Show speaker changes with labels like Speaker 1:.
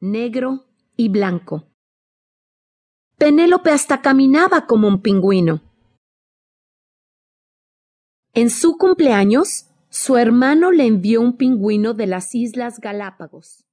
Speaker 1: negro y blanco. Penélope hasta caminaba como un pingüino. En su cumpleaños, su hermano le envió un pingüino de las Islas Galápagos.